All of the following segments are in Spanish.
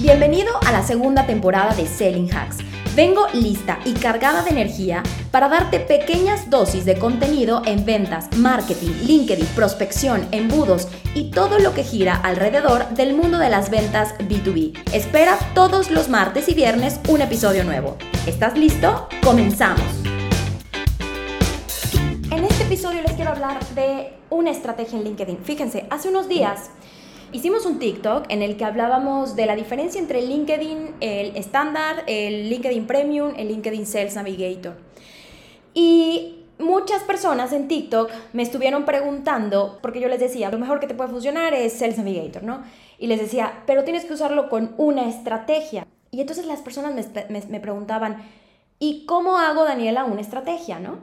Bienvenido a la segunda temporada de Selling Hacks. Vengo lista y cargada de energía para darte pequeñas dosis de contenido en ventas, marketing, LinkedIn, prospección, embudos y todo lo que gira alrededor del mundo de las ventas B2B. Espera todos los martes y viernes un episodio nuevo. ¿Estás listo? Comenzamos. En este episodio les quiero hablar de una estrategia en LinkedIn. Fíjense, hace unos días Hicimos un TikTok en el que hablábamos de la diferencia entre el LinkedIn, el estándar, el LinkedIn Premium, el LinkedIn Sales Navigator. Y muchas personas en TikTok me estuvieron preguntando, porque yo les decía, lo mejor que te puede funcionar es Sales Navigator, ¿no? Y les decía, pero tienes que usarlo con una estrategia. Y entonces las personas me, me preguntaban, ¿y cómo hago, Daniela, una estrategia, no?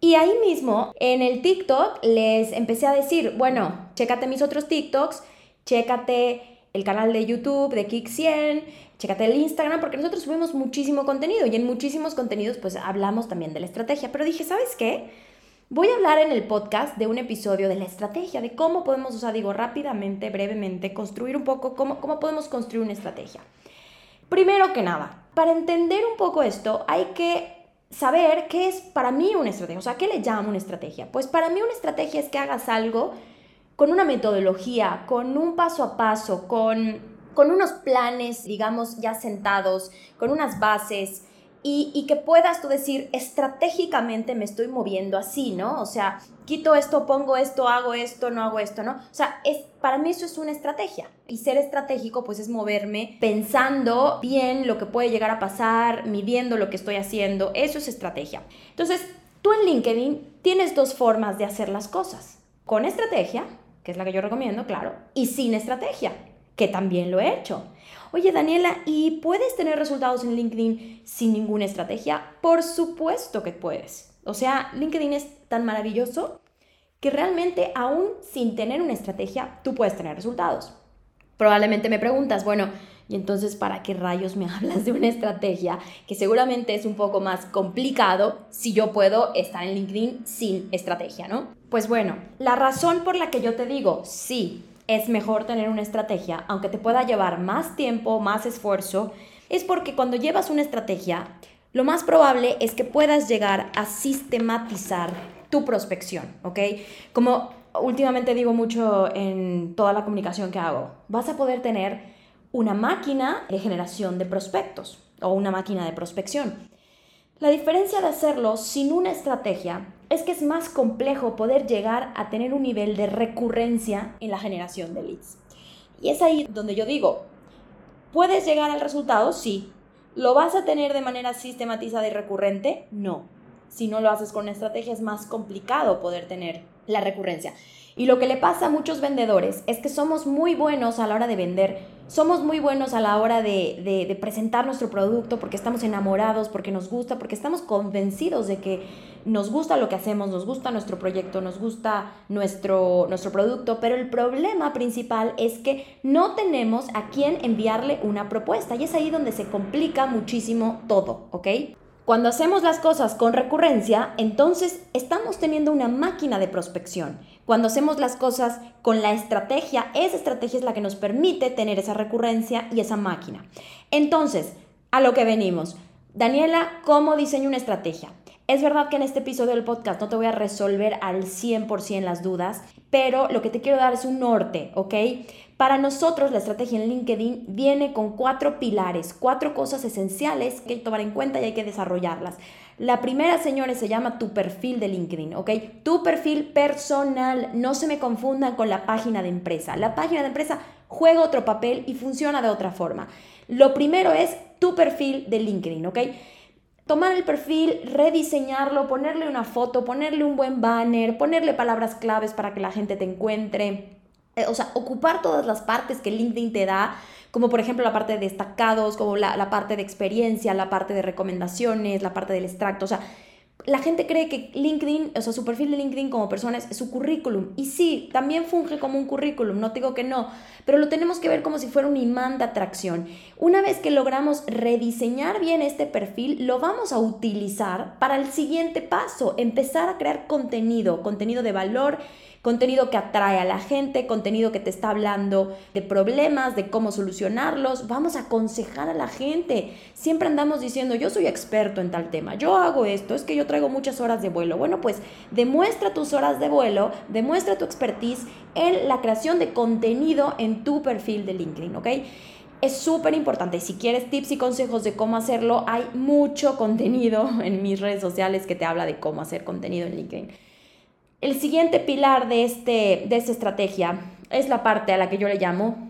Y ahí mismo, en el TikTok, les empecé a decir, bueno, chécate mis otros TikToks chécate el canal de YouTube de Kick100, chécate el Instagram, porque nosotros subimos muchísimo contenido y en muchísimos contenidos pues hablamos también de la estrategia. Pero dije, ¿sabes qué? Voy a hablar en el podcast de un episodio de la estrategia, de cómo podemos, o sea, digo rápidamente, brevemente, construir un poco cómo, cómo podemos construir una estrategia. Primero que nada, para entender un poco esto hay que saber qué es para mí una estrategia, o sea, ¿qué le llamo una estrategia? Pues para mí una estrategia es que hagas algo con una metodología, con un paso a paso, con, con unos planes, digamos, ya sentados, con unas bases. Y, que puedas tú decir, estratégicamente me estoy moviendo así, ¿no? O sea, quito esto, pongo esto, hago esto, no hago esto, ¿no? O sea, para mí eso es una estrategia. Y ser estratégico, pues es moverme pensando bien lo que puede llegar a pasar, midiendo lo que estoy haciendo. Eso es estrategia. Entonces, tú en LinkedIn tienes dos formas de hacer las cosas. Con estrategia que es la que yo recomiendo, claro, y sin estrategia, que también lo he hecho. Oye, Daniela, ¿y puedes tener resultados en LinkedIn sin ninguna estrategia? Por supuesto que puedes. O sea, LinkedIn es tan maravilloso que realmente aún sin tener una estrategia, tú puedes tener resultados. Probablemente me preguntas, bueno, y entonces, ¿para qué rayos me hablas de una estrategia que seguramente es un poco más complicado si yo puedo estar en LinkedIn sin estrategia, ¿no? Pues bueno, la razón por la que yo te digo, sí, es mejor tener una estrategia, aunque te pueda llevar más tiempo, más esfuerzo, es porque cuando llevas una estrategia, lo más probable es que puedas llegar a sistematizar tu prospección, ¿ok? Como últimamente digo mucho en toda la comunicación que hago, vas a poder tener una máquina de generación de prospectos o una máquina de prospección. La diferencia de hacerlo sin una estrategia es que es más complejo poder llegar a tener un nivel de recurrencia en la generación de leads. Y es ahí donde yo digo, ¿puedes llegar al resultado? Sí. ¿Lo vas a tener de manera sistematizada y recurrente? No. Si no lo haces con una estrategia es más complicado poder tener la recurrencia. Y lo que le pasa a muchos vendedores es que somos muy buenos a la hora de vender, somos muy buenos a la hora de, presentar nuestro producto porque estamos enamorados, porque nos gusta, porque estamos convencidos de que nos gusta lo que hacemos, nos gusta nuestro proyecto, nos gusta nuestro, nuestro producto, pero el problema principal es que no tenemos a quién enviarle una propuesta y es ahí donde se complica muchísimo todo, ¿ok? Cuando hacemos las cosas con recurrencia, entonces estamos teniendo una máquina de prospección. Cuando hacemos las cosas con la estrategia, esa estrategia es la que nos permite tener esa recurrencia y esa máquina. Entonces, a lo que venimos. Daniela, ¿cómo diseño una estrategia? Es verdad que en este episodio del podcast no te voy a resolver al 100% las dudas, pero lo que te quiero dar es un norte, ¿ok? Para nosotros la estrategia en LinkedIn viene con cuatro pilares, cuatro cosas esenciales que hay que tomar en cuenta y hay que desarrollarlas. La primera, señores, se llama tu perfil de LinkedIn, ¿ok? Tu perfil personal, no se me confundan con la página de empresa. La página de empresa juega otro papel y funciona de otra forma. Lo primero es tu perfil de LinkedIn, ¿ok? Tomar el perfil, rediseñarlo, ponerle una foto, ponerle un buen banner, ponerle palabras claves para que la gente te encuentre. Eh, o sea, ocupar todas las partes que LinkedIn te da, como por ejemplo la parte de destacados, como la, la, parte de experiencia, la parte de recomendaciones, la parte del extracto, o sea, la gente cree que LinkedIn, o sea, su perfil de LinkedIn como persona es, su currículum. Y sí, también funge como un currículum, no digo que no, pero lo tenemos que ver como si fuera un imán de atracción. Una vez que logramos rediseñar bien este perfil, lo vamos a utilizar para el siguiente paso, empezar a crear contenido, contenido de valor, contenido que atrae a la gente, contenido que te está hablando de problemas, de cómo solucionarlos. Vamos a aconsejar a la gente. Siempre andamos diciendo, yo soy experto en tal tema, yo hago esto, es que yo traigo muchas horas de vuelo. Bueno, pues demuestra tus horas de vuelo, demuestra tu expertise en la creación de contenido en tu perfil de LinkedIn, ¿ok? Es súper importante. Si quieres tips y consejos de cómo hacerlo, hay mucho contenido en mis redes sociales que te habla de cómo hacer contenido en LinkedIn. El siguiente pilar de, este, de esta estrategia es la parte a la que yo le llamo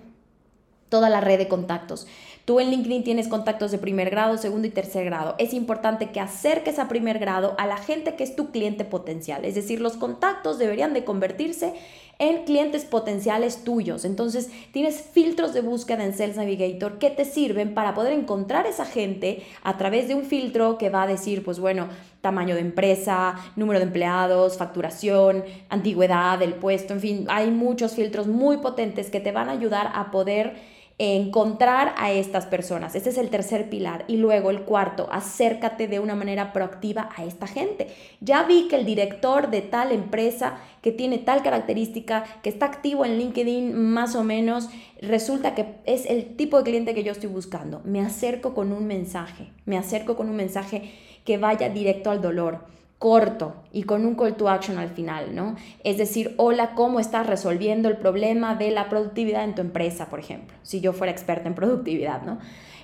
toda la red de contactos. Tú en LinkedIn tienes contactos de primer grado, segundo y tercer grado. Es importante que acerques a primer grado a la gente que es tu cliente potencial. Es decir, los contactos deberían de convertirse en clientes potenciales tuyos. Entonces, tienes filtros de búsqueda en Sales Navigator que te sirven para poder encontrar esa gente a través de un filtro que va a decir, pues bueno, tamaño de empresa, número de empleados, facturación, antigüedad del puesto, en fin, hay muchos filtros muy potentes que te van a ayudar a poder encontrar a estas personas. Este es el tercer pilar. Y luego el cuarto, acércate de una manera proactiva a esta gente. Ya vi que el director de tal empresa que tiene tal característica, que está activo en LinkedIn más o menos, resulta que es el tipo de cliente que yo estoy buscando. Me acerco con un mensaje, me acerco con un mensaje que vaya directo al dolor corto y con un call to action al final, ¿no? Es decir, hola, ¿cómo estás resolviendo el problema de la productividad en tu empresa, por ejemplo? Si yo fuera experta en productividad, ¿no?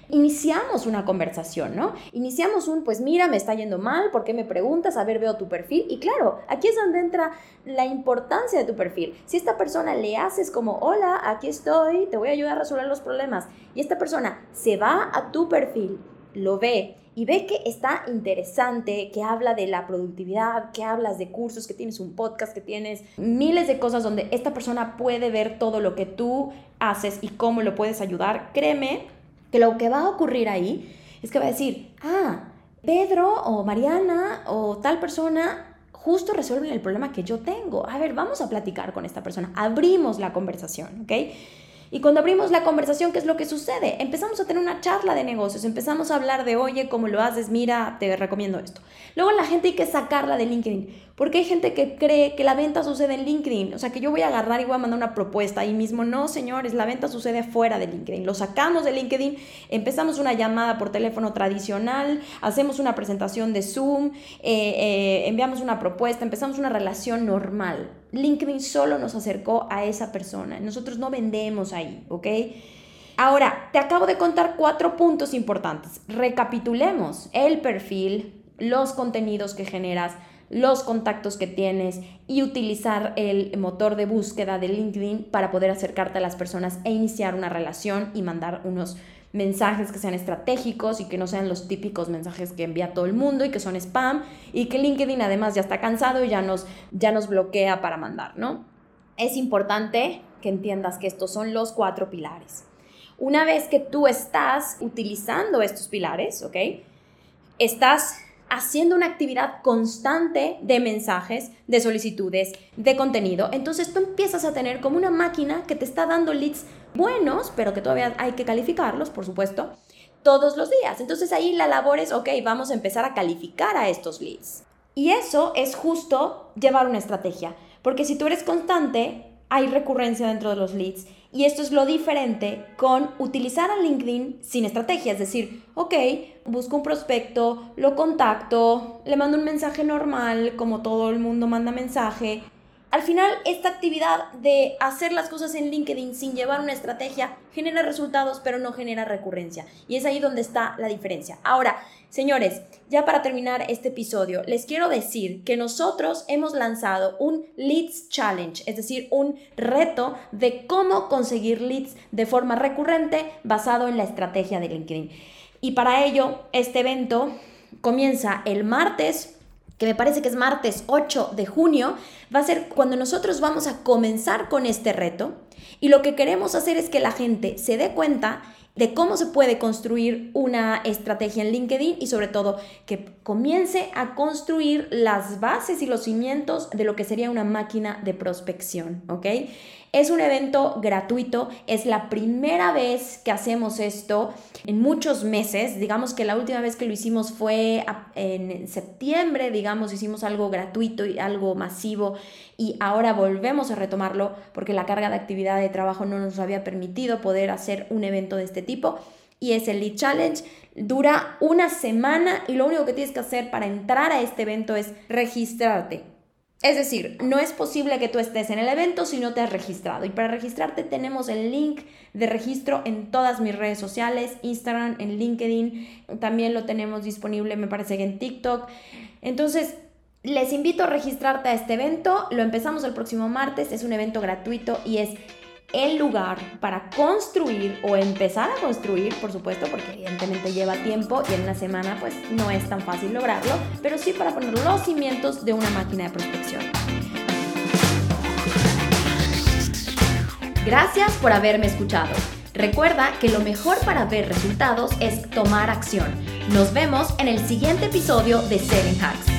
Iniciamos una conversación, ¿no? Iniciamos un, pues mira, me está yendo mal, ¿por qué me preguntas? A ver, veo tu perfil. Y claro, aquí es donde entra la importancia de tu perfil. Si esta persona le haces como, hola, aquí estoy, te voy a ayudar a resolver los problemas, y esta persona se va a tu perfil, lo ve y ve que está interesante, que habla de la productividad, que hablas de cursos, que tienes un podcast, que tienes miles de cosas donde esta persona puede ver todo lo que tú haces y cómo lo puedes ayudar, créeme que lo que va a ocurrir ahí es que va a decir, ah, Pedro o Mariana o tal persona justo resuelven el problema que yo tengo. A ver, vamos a platicar con esta persona. Abrimos la conversación, ¿ok? Y cuando abrimos la conversación, ¿qué es lo que sucede? Empezamos a tener una charla de negocios, empezamos a hablar de, oye, ¿cómo lo haces? Mira, te recomiendo esto. Luego la gente hay que sacarla de LinkedIn. Porque hay gente que cree que la venta sucede en LinkedIn. O sea, que yo voy a agarrar y voy a mandar una propuesta ahí mismo. No, señores, la venta sucede fuera de LinkedIn. Lo sacamos de LinkedIn, empezamos una llamada por teléfono tradicional, hacemos una presentación de Zoom, eh, eh, enviamos una propuesta, empezamos una relación normal. LinkedIn solo nos acercó a esa persona. Nosotros no vendemos ahí, ¿ok? Ahora, te acabo de contar cuatro puntos importantes. Recapitulemos el perfil, los contenidos que generas, los contactos que tienes y utilizar el motor de búsqueda de LinkedIn para poder acercarte a las personas e iniciar una relación y mandar unos mensajes que sean estratégicos y que no sean los típicos mensajes que envía todo el mundo y que son spam y que LinkedIn además ya está cansado y ya nos, ya nos bloquea para mandar, ¿no? Es importante que entiendas que estos son los cuatro pilares. Una vez que tú estás utilizando estos pilares, ¿ok? Estás haciendo una actividad constante de mensajes, de solicitudes, de contenido. Entonces tú empiezas a tener como una máquina que te está dando leads buenos, pero que todavía hay que calificarlos, por supuesto, todos los días. Entonces ahí la labor es, ok, vamos a empezar a calificar a estos leads. Y eso es justo llevar una estrategia, porque si tú eres constante, hay recurrencia dentro de los leads. Y esto es lo diferente con utilizar a LinkedIn sin estrategia, es decir, ok, busco un prospecto, lo contacto, le mando un mensaje normal, como todo el mundo manda mensaje, al final, esta actividad de hacer las cosas en LinkedIn sin llevar una estrategia genera resultados, pero no genera recurrencia. Y es ahí donde está la diferencia. Ahora, señores, ya para terminar este episodio, les quiero decir que nosotros hemos lanzado un Leads Challenge, es decir, un reto de cómo conseguir leads de forma recurrente basado en la estrategia de LinkedIn. Y para ello, este evento comienza el martes que me parece que es martes 8 de junio, va a ser cuando nosotros vamos a comenzar con este reto. Y lo que queremos hacer es que la gente se dé cuenta de cómo se puede construir una estrategia en LinkedIn y sobre todo que comience a construir las bases y los cimientos de lo que sería una máquina de prospección, ¿ok? Es un evento gratuito, es la primera vez que hacemos esto en muchos meses. Digamos que la última vez que lo hicimos fue en septiembre, digamos, hicimos algo gratuito y algo masivo y ahora volvemos a retomarlo porque la carga de actividad de trabajo no nos había permitido poder hacer un evento de este tipo. Y es el Lead Challenge. Dura una semana y lo único que tienes que hacer para entrar a este evento es registrarte es decir, no es posible que tú estés en el evento si no te has registrado. Y para registrarte tenemos el link de registro en todas mis redes sociales, Instagram, en LinkedIn, también lo tenemos disponible, me parece que en TikTok. Entonces, les invito a registrarte a este evento. Lo empezamos el próximo martes, es un evento gratuito y es el lugar para construir o empezar a construir, por supuesto, porque evidentemente lleva tiempo y en una semana pues no es tan fácil lograrlo, pero sí para poner los cimientos de una máquina de prospección. Gracias por haberme escuchado. Recuerda que lo mejor para ver resultados es tomar acción. Nos vemos en el siguiente episodio de Selling Hacks.